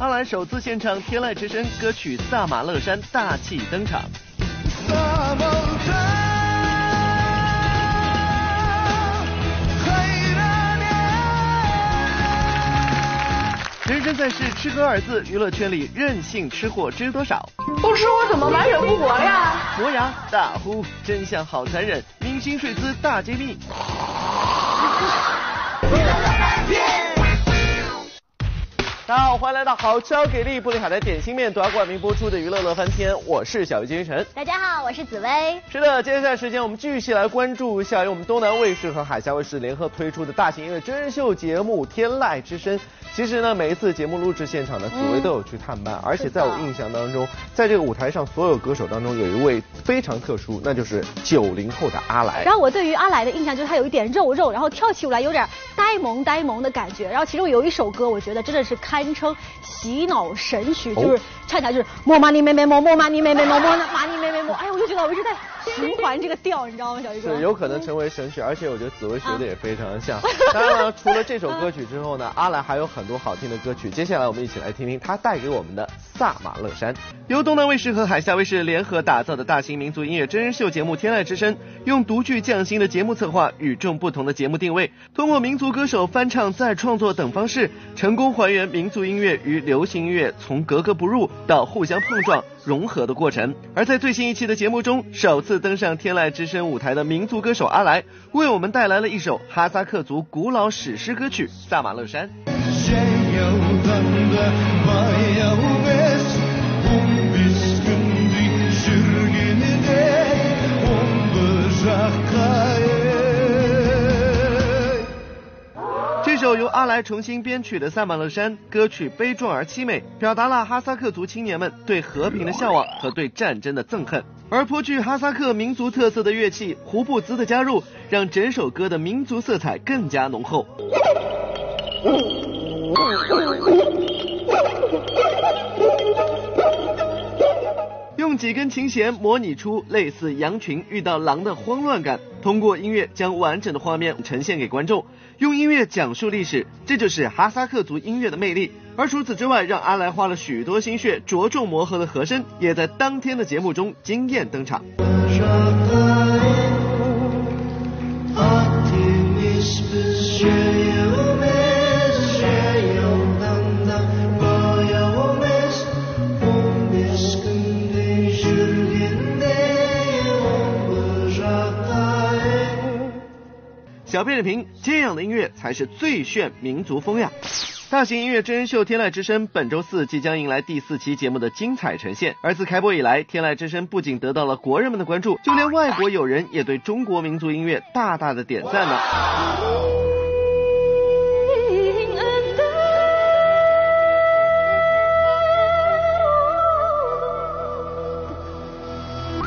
阿兰首次献唱《天籁之声》歌曲《萨马勒山》，大气登场。人生在世，吃喝二字，娱乐圈里任性吃货知多少？不吃我怎么满血复活呀？磨牙大呼，真相好残忍，明星睡姿大揭秘。大家好，欢迎来到好吃好给力布里海的点心面独家冠名播出的娱乐乐翻天，我是小鱼金晨。大家好，我是紫薇。是的，接下来时间我们继续来关注一下由我们东南卫视和海峡卫视联合推出的大型音乐真人秀节目《天籁之声》。其实呢，每一次节目录制现场呢，紫薇都有去探班，而且在我印象当中，在这个舞台上所有歌手当中，有一位非常特殊，那就是九零后的阿来。然后我对于阿来的印象就是他有一点肉肉，然后跳起舞来有点呆萌呆萌的感觉。然后其中有一首歌，我觉得真的是堪称洗脑神曲，就是唱起来就是莫玛尼妹妹莫莫玛尼妹妹莫莫玛尼妹妹莫。哎呀，我就觉得我一直在循环这个调，你知道吗，小鱼哥？是有可能成为神曲，而且我觉得紫薇学的也非常的像。当然了，除了这首歌曲之后呢，阿兰还有很多好听的歌曲。接下来我们一起来听听他带给我们的《萨马乐山》。由东南卫视和海峡卫视联合打造的大型民族音乐真人秀节目《天籁之声》，用独具匠心的节目策划、与众不同的节目定位，通过民族歌手翻唱、再创作等方式，成功还原民族音乐与流行音乐从格格不入到互相碰撞。融合的过程。而在最新一期的节目中，首次登上天籁之声舞台的民族歌手阿来，为我们带来了一首哈萨克族古老史诗歌曲《萨马勒山》。阿来重新编曲的《萨马勒山》歌曲悲壮而凄美，表达了哈萨克族青年们对和平的向往和对战争的憎恨。而颇具哈萨克民族特色的乐器胡布兹的加入，让整首歌的民族色彩更加浓厚。用几根琴弦模拟出类似羊群遇到狼的慌乱感，通过音乐将完整的画面呈现给观众。用音乐讲述历史，这就是哈萨克族音乐的魅力。而除此之外，让阿来花了许多心血着重磨合的和声，也在当天的节目中惊艳登场。小编点评：这样的音乐才是最炫民族风呀！大型音乐真人秀《天籁之声》本周四即将迎来第四期节目的精彩呈现。而自开播以来，《天籁之声》不仅得到了国人们的关注，就连外国友人也对中国民族音乐大大的点赞呢。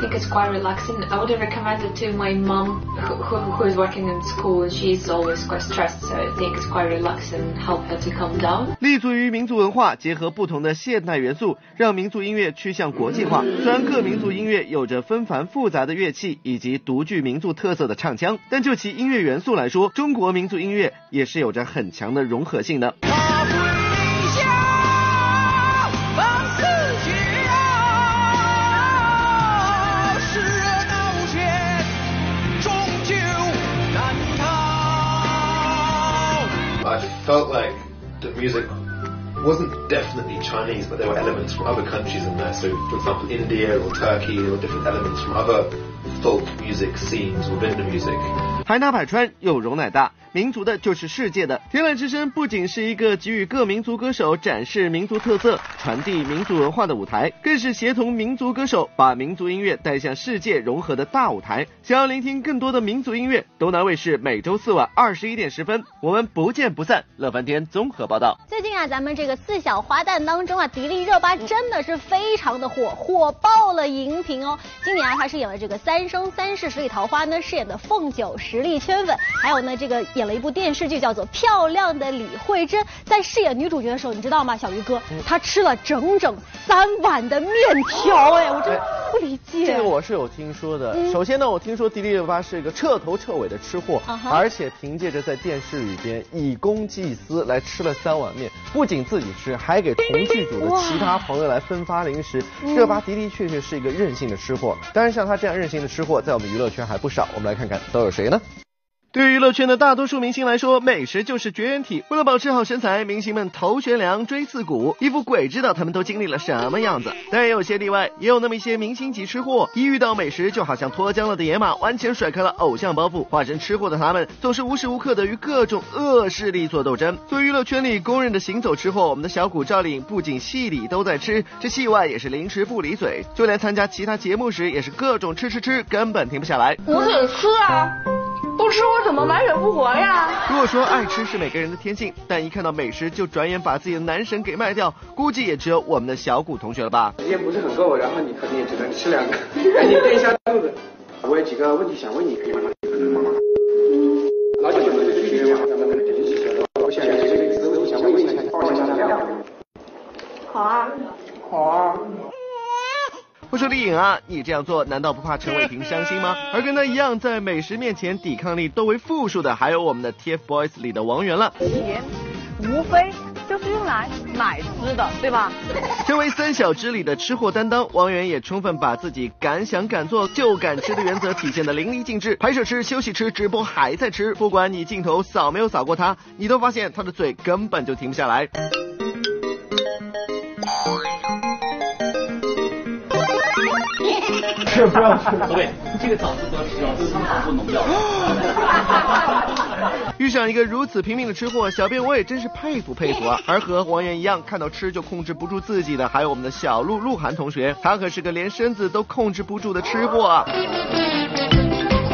Think it's quite relaxing. I would recommend it to my mom who, who, who is working in school. She's always quite stressed, so I think it's quite relaxing, help her to calm down. 立足于民族文化，结合不同的现代元素，让民族音乐趋向国际化。虽然各民族音乐有着纷繁复杂的乐器以及独具民族特色的唱腔，但就其音乐元素来说，中国民族音乐也是有着很强的融合性的。Felt like the music wasn't definitely Chinese, but there were elements from other countries in there. So, for example, India or Turkey, were different elements from other folk music scenes within the music. 海纳百川，又容乃大。民族的就是世界的。天籁之声不仅是一个给予各民族歌手展示民族特色、传递民族文化的舞台，更是协同民族歌手把民族音乐带向世界融合的大舞台。想要聆听更多的民族音乐，东南卫视每周四晚二十一点十分，我们不见不散。乐翻天综合报道。最近啊，咱们这个四小花旦当中啊，迪丽热巴真的是非常的火，火爆了荧屏哦。今年啊，她是演了这个《三生三世十里桃花》呢，饰演的凤九实力圈粉，还有呢这个演了一部电视剧叫做《漂亮的李慧珍》，在饰演女主角的时候，你知道吗，小鱼哥，她吃了整整三碗的面条，哎，我真。不理解。这个我是有听说的。嗯首先呢，我听说迪丽热巴是一个彻头彻尾的吃货，啊而且凭借着在电视里边以公济私来吃了三碗面，不仅自己吃，还给同剧组的其他朋友来分发零食。嗯热巴的的确确是一个任性的吃货，当然像她这样任性吃货，在我们娱乐圈还不少。我们来看看都有谁呢？对于娱乐圈的大多数明星来说，美食就是绝缘体。为了保持好身材，明星们头悬梁、锥刺股，一副鬼知道他们都经历了什么样子。但也有些例外，也有那么一些明星级吃货，一遇到美食就好像脱缰了的野马，完全甩开了偶像包袱，化身吃货的他们，总是无时无刻的与各种恶势力做斗争。作为娱乐圈里公认的行走吃货，我们的小谷赵丽颖不仅戏里都在吃，这戏外也是零食不离嘴，就连参加其他节目时也是各种吃吃吃，根本停不下来。我得吃啊，不吃我怎么满血复活呀？如果说爱吃是每个人的天性，但一看到美食就转眼把自己的男神给卖掉，估计也只有我们的小谷同学了吧？时间不是很够，然后你可能也只能吃两个，赶紧垫一下肚子。我有几个问题想问你，可以吗？老九的这个区别，咱们肯定是晓得。我想这个词，我想问一下，报一下量。好啊，好啊。我说丽颖啊，你这样做难道不怕陈伟霆伤心吗？而跟他一样在美食面前抵抗力都为负数的，还有我们的 TFBOYS 里的王源了。钱无非就是用来买吃的，对吧？身为三小只里的吃货担当，王源也充分把自己敢想敢做就敢吃的原则体现的淋漓尽致。拍摄吃，休息吃，直播还在吃，不管你镜头扫没有扫过他，你都发现他的嘴根本就停不下来。是不要吃，不对，这个早知道是要吃糖不能要。遇上一个如此拼命的吃货，小编我也真是佩服佩服啊！而和王源一样，看到吃就控制不住自己的，还有我们的小鹿鹿晗同学，他可是个连身子都控制不住的吃货啊！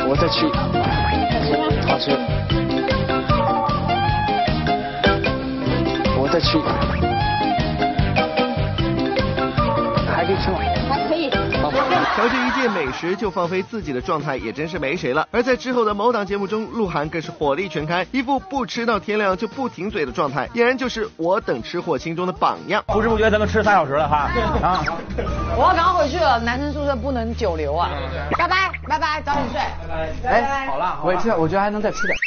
我再去一个，好吃。我再去一个，还可以吃吗？还可以。好。瞧这一见美食就放飞自己的状态，也真是没谁了。而在之后的某档节目中，鹿晗更是火力全开，一副不吃到天亮就不停嘴的状态，俨然就是我等吃货心中的榜样。不知不觉咱们吃仨小时了哈啊！我要赶快回去了，男生宿舍不能久留啊！拜拜拜拜，早点睡。拜拜哎，好了，我也吃，我觉得还能再吃点。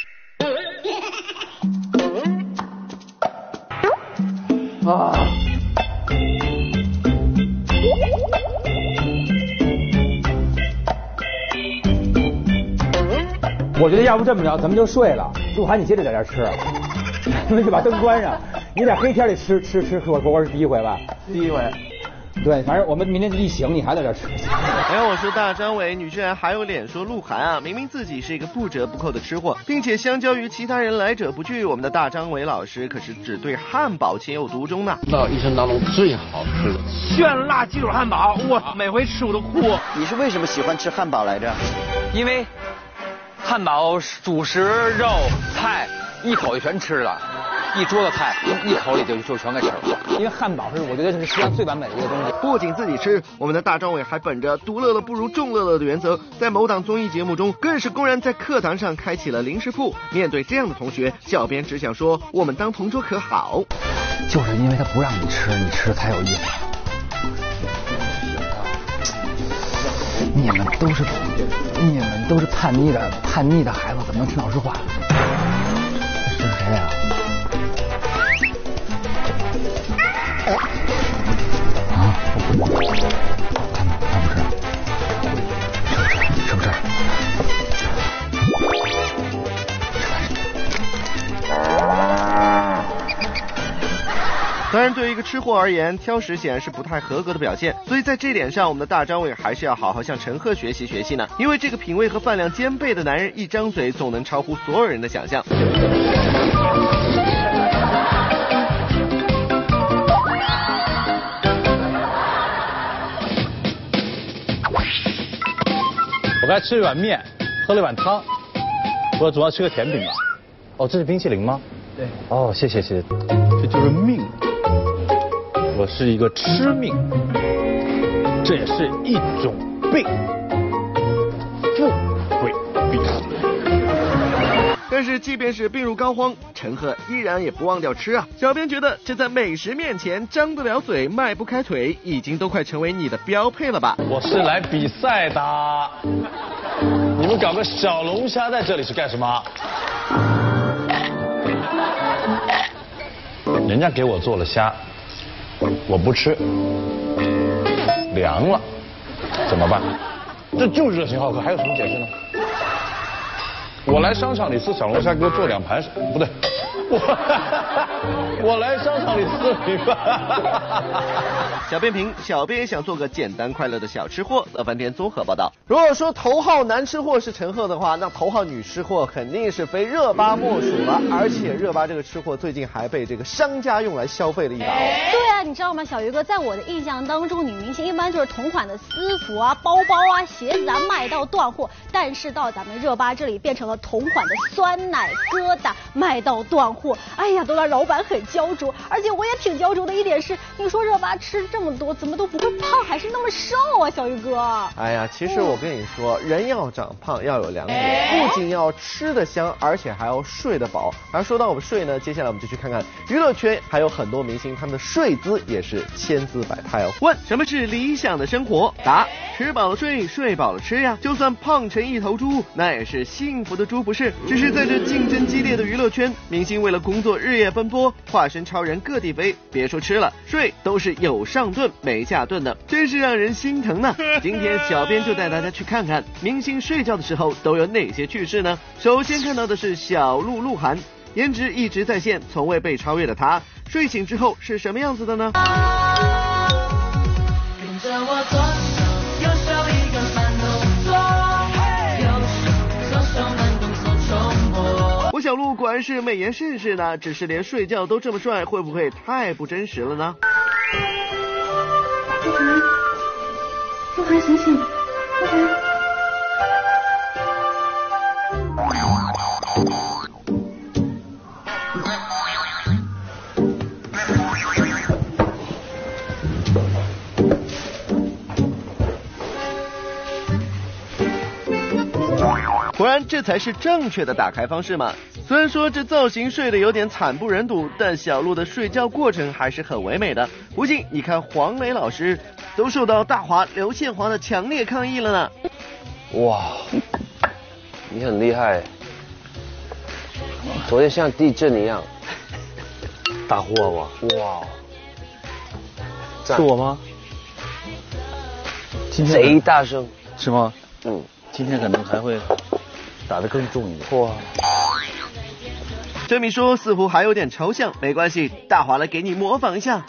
啊。我觉得要不这么着，咱们就睡了。鹿晗，你接着在这儿吃，咱们就把灯关上。你在黑天里吃吃吃火锅是第一回吧？第一回。对，反正我们明天一醒，你还在这儿吃。哎呀，我说大张伟，你居然还有脸说鹿晗啊！明明自己是一个不折不扣的吃货，并且相较于其他人来者不拒，我们的大张伟老师可是只对汉堡情有独钟呢。那一生当中最好吃的。炫辣鸡腿汉堡，我每回吃我都哭。你是为什么喜欢吃汉堡来着？因为汉堡主食、肉、菜一口就全吃了，一桌子菜一一口里就就全给吃了。因为汉堡是我觉得是世界上最完美的一个东西。不仅自己吃，我们的大张伟还本着独乐乐不如众乐乐的原则，在某档综艺节目中，更是公然在课堂上开启了零食铺。面对这样的同学，小编只想说，我们当同桌可好？就是因为他不让你吃，你吃才有意思。你们都是你们都是叛逆的叛逆的孩子，怎么能听老师话？是谁呀、啊？我当然，对于一个吃货而言，挑食显然是不太合格的表现。所以在这点上，我们的大张伟还是要好好向陈赫学习学习呢。因为这个品味和饭量兼备的男人，一张嘴总能超乎所有人的想象。我刚才吃了一碗面，喝了一碗汤，我总要吃个甜品吧？哦，这是冰淇淋吗？对。哦，谢谢谢谢，这就是命。我是一个吃命，这也是一种病，富贵病。但但是即便是病入膏肓，陈赫依然也不忘掉吃啊。小编觉得这在美食面前张得了嘴迈不开腿，已经都快成为你的标配了吧？我是来比赛的，你们搞个小龙虾在这里是干什么？人家给我做了虾，我不吃，凉了，怎么办？这就是热情好客，还有什么解释呢？我来商场里吃小龙虾，给我做两盘，不对，我 我来商场里吃米饭。小编评：小编也想做个简单快乐的小吃货。乐翻天综合报道。如果说头号男吃货是陈赫的话，那头号女吃货肯定是非热巴莫属了。而且热巴这个吃货最近还被这个商家用来消费了一把哦。对啊，你知道吗，小鱼哥，在我的印象当中，女明星一般就是同款的私服啊、包包啊、鞋子啊卖到断货，但是到咱们热巴这里变成了同款的酸奶疙瘩卖到断货。哎呀，都让老板很焦灼，而且我也挺焦灼的一点是，你说热巴吃这么多，怎么都不会胖，还是那么瘦啊，小鱼哥。哎呀，其实我跟你说，人要长胖要有两点，不仅要吃得香，而且还要睡得饱。而说到我们睡呢，接下来我们就去看看娱乐圈还有很多明星他们的睡姿也是千姿百态哦。问什么是理想的生活？答：吃饱了睡，睡饱了吃呀。就算胖成一头猪，那也是幸福的猪，不是？只是在这竞争激烈的娱乐圈，明星为了工作日夜奔波，化身超人各地飞，别说吃了，睡都是有上顿没下顿的，真是让人心疼呢。今天小编就带大家去看看明星睡觉的时候都有哪些趣事呢？首先看到的是小鹿鹿晗，颜值一直在线，从未被超越的他，睡醒之后是什么样子的呢？跟着我左小鹿果然是美颜盛世呢，只是连睡觉都这么帅，会不会太不真实了呢？鹿晗，鹿晗醒醒，鹿晗。这才是正确的打开方式嘛。虽然说这造型睡得有点惨不忍睹，但小鹿的睡觉过程还是很唯美的。不信你看黄磊老师都受到大华刘宪华的强烈抗议了呢。哇，你很厉害，昨天像地震一样，大呼啊我，哇，是我吗？今天贼大声，是吗？嗯，今天可能还会打得更重一点。哇，这秘书似乎还有点抽象，没关系，大华来给你模仿一下。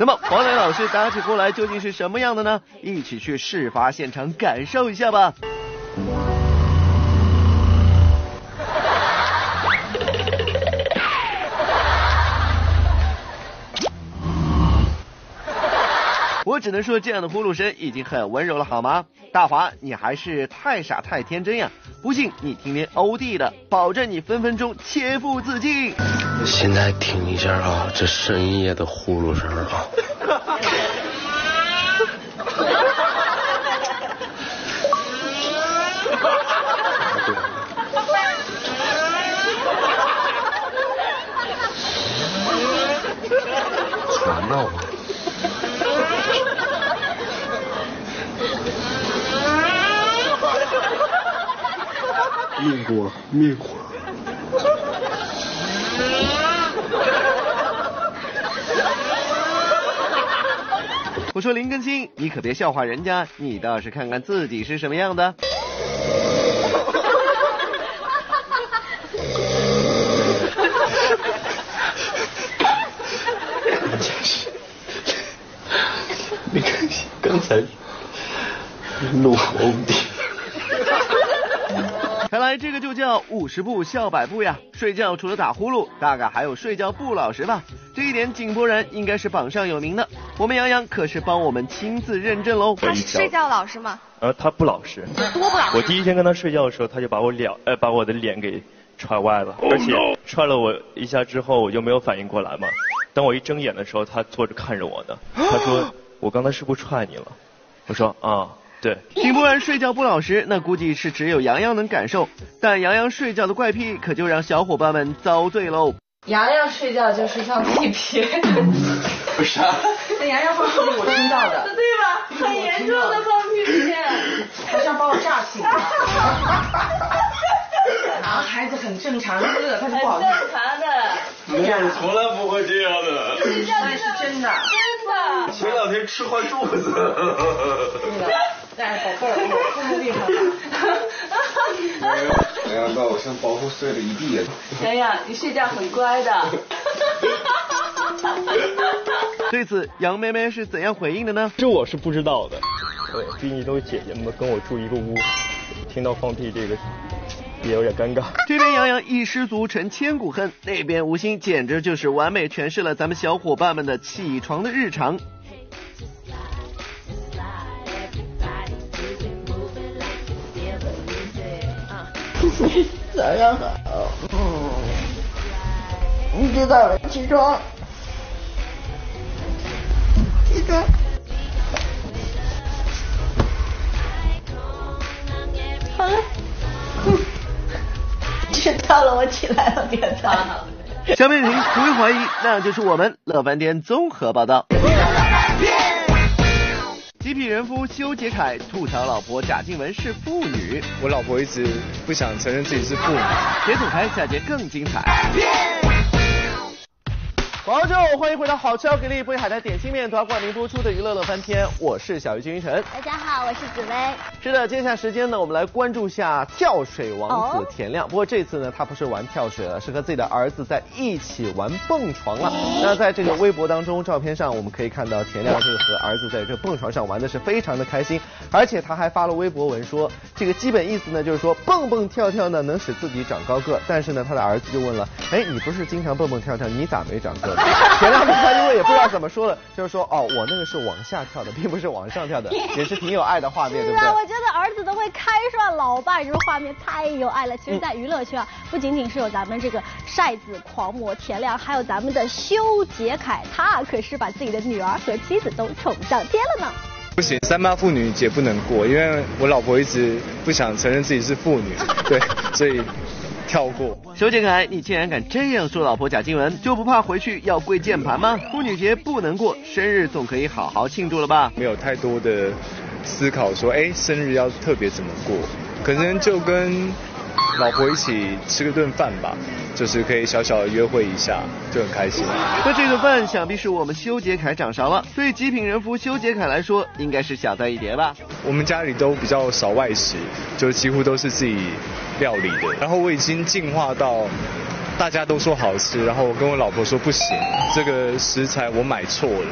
那么黄磊老师打起呼来究竟是什么样的呢？一起去事发现场感受一下吧。我只能说，这样的呼噜声已经很温柔了，好吗？大华，你还是太傻太天真呀！不信你听听欧弟的，保证你分分钟切腹自尽。现在听一下啊，这深夜的呼噜声啊。传闹啊！灭火，灭火！我说林更新，你可别笑话人家，你倒是看看自己是什么样的。关键是，你看刚才录欧弟。看 来这个就叫五十步笑百步呀！睡觉除了打呼噜，大概还有睡觉不老实吧？这一点井柏然应该是榜上有名的。我们杨洋可是帮我们亲自认证喽。他是睡觉老实吗？呃，他不老实。多不老实？我第一天跟他睡觉的时候，他就把我脸呃把我的脸给踹歪了，而且踹了我一下之后，我就没有反应过来嘛。等我一睁眼的时候，他坐着看着我呢。他说：“ 我刚才是不是踹你了？”我说啊、对。听不完睡觉不老实，那估计是只有洋洋能感受。但洋洋睡觉的怪癖可就让小伙伴们遭罪喽。洋洋睡觉就是放屁屁，为啥？那洋洋放屁屁我听到的，对吧？很严重的放屁屁，好像把我炸醒了。男孩子很正常，热他就不好意思。正常的。我从来不会这样的。那是真的。真的。前两天吃坏肚子。哎，宝贝儿，我腹部病很好。洋洋把我像包袱碎了一地人。洋洋，你睡觉很乖的。对此，杨妹妹是怎样回应的呢？这我是不知道的，对，毕竟都是姐姐们跟我住一个屋，听到放屁这个也有点尴尬。这边杨洋一失足成千古恨，那边吴昕简直就是完美诠释了咱们小伙伴们的起床的日常。早上好，嗯，你知道了，起床，起床。好了，知道了，我起来了，别吵了。小美婷不会怀疑，那就是我们乐翻天综合报道。极品人夫修杰楷吐槽老婆贾静雯是妇女，我老婆一直不想承认自己是妇女。别走开，下节更精彩。广州，欢迎回到好吃好给力不海苔点心面团冠名播出的娱乐乐翻天，我是小鱼金云晨。大家好，我是紫薇。是的，接下来时间呢，我们来关注下跳水王子哦田亮。不过这次呢，他不是玩跳水了，是和自己的儿子在一起玩蹦床了。那在这个微博当中，照片上我们可以看到田亮这个和儿子在这蹦床上玩的是非常的开心，而且他还发了微博文说，这个基本意思呢就是说蹦蹦跳跳呢能使自己长高个，但是呢他的儿子就问了，哎，你不是经常蹦蹦跳跳，你咋没长个子？田亮他因为也不知道怎么说了，就是说哦，我那个是往下跳的，并不是往上跳的，也是挺有爱的画面，对不对是啊，？我觉得儿子都会开涮老爸，这个画面太有爱了。其实，在娱乐圈啊，不仅仅是有咱们这个晒子狂魔田亮，还有咱们的修杰楷，他可是把自己的女儿和妻子都宠上天了呢。不行，三八妇女节不能过，因为我老婆一直不想承认自己是妇女，对，所以跳过。修杰凯，你竟然敢这样说老婆贾静雯，就不怕回去要跪键盘吗？妇女节不能过，生日总可以好好庆祝了吧？没有太多的思考说，哎，生日要特别怎么过，可能就跟老婆一起吃个顿饭吧，就是可以小小的约会一下，就很开心。那这顿饭想必是我们修杰楷掌勺了。对极品人夫修杰楷来说，应该是小菜一碟吧？我们家里都比较少外食，就几乎都是自己料理的。然后我已经进化到大家都说好吃，然后我跟我老婆说不行，这个食材我买错了，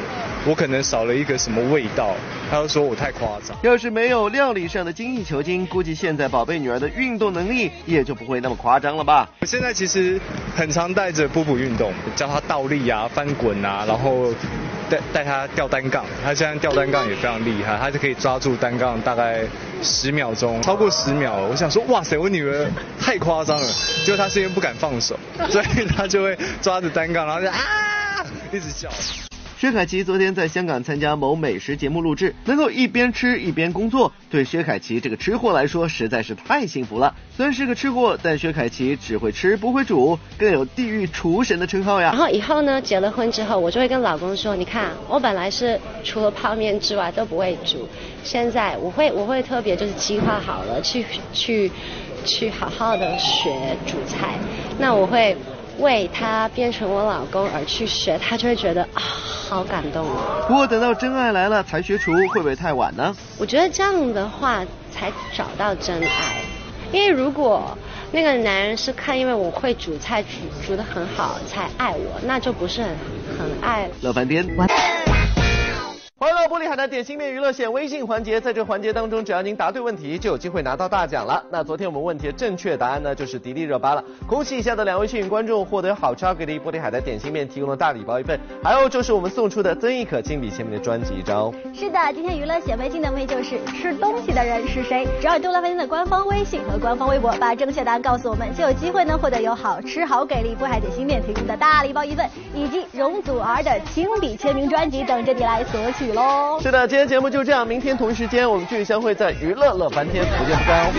我可能少了一个什么味道，她就说我太夸张。要是没有料理上的精益求精，估计现在宝贝女儿的运动能力也就不会那么夸张了吧？我现在其实很常带着波波运动，教她倒立啊、翻滚啊，然后带带她吊单杠。她现在吊单杠也非常厉害，她就可以抓住单杠大概十秒钟，超过十秒，我想说哇塞，我女儿太夸张了。结果她是因为不敢放手，所以她就会抓着单杠，然后就啊一直叫。薛凯琪昨天在香港参加某美食节目录制，能够一边吃一边工作，对薛凯琪这个吃货来说实在是太幸福了。虽然是个吃货，但薛凯琪只会吃不会煮，更有地狱厨神的称号呀然。后以后呢，结了婚之后，我就会跟老公说，你看，我本来是除了泡面之外都不会煮，现在我会我会特别就是计划好了，去去去好好的学煮菜。那我会为他变成我老公而去学，他就会觉得啊，好感动啊。不过等到真爱来了才学厨，会不会太晚呢？我觉得这样的话才找到真爱，因为如果那个男人是看因为我会煮菜煮煮的很好才爱我，那就不是很很爱。乐翻天。欢乐玻璃海的点心面娱乐线微信环节，在这环节当中，只要您答对问题，就有机会拿到大奖了。那昨天我们问题的正确答案呢，就是迪丽热巴了。恭喜以下的两位幸运观众获得好超给力玻璃海的点心面提供的大礼包一份，还有就是我们送出的曾轶可亲笔签名的专辑一张哦。是的，今天娱乐显微镜的问题就是吃东西的人是谁？只要你对乐的官方微信和官方微博把正确答案告诉我们，就有机会呢获得由好吃好给力波海点心面提供的大礼包一份，以及容祖儿的亲笔签名专辑等着你来索取是的，今天节目就这样，明天同一时间我们继续相会在娱乐乐翻天，不见不散哦。